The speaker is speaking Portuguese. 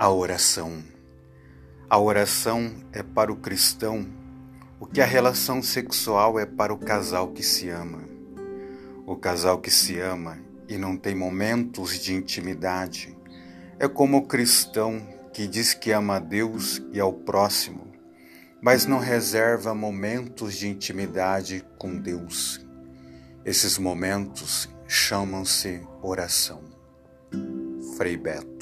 A oração. A oração é para o cristão o que a relação sexual é para o casal que se ama. O casal que se ama e não tem momentos de intimidade é como o cristão que diz que ama a Deus e ao próximo, mas não reserva momentos de intimidade com Deus. Esses momentos chamam-se oração. Frei Beto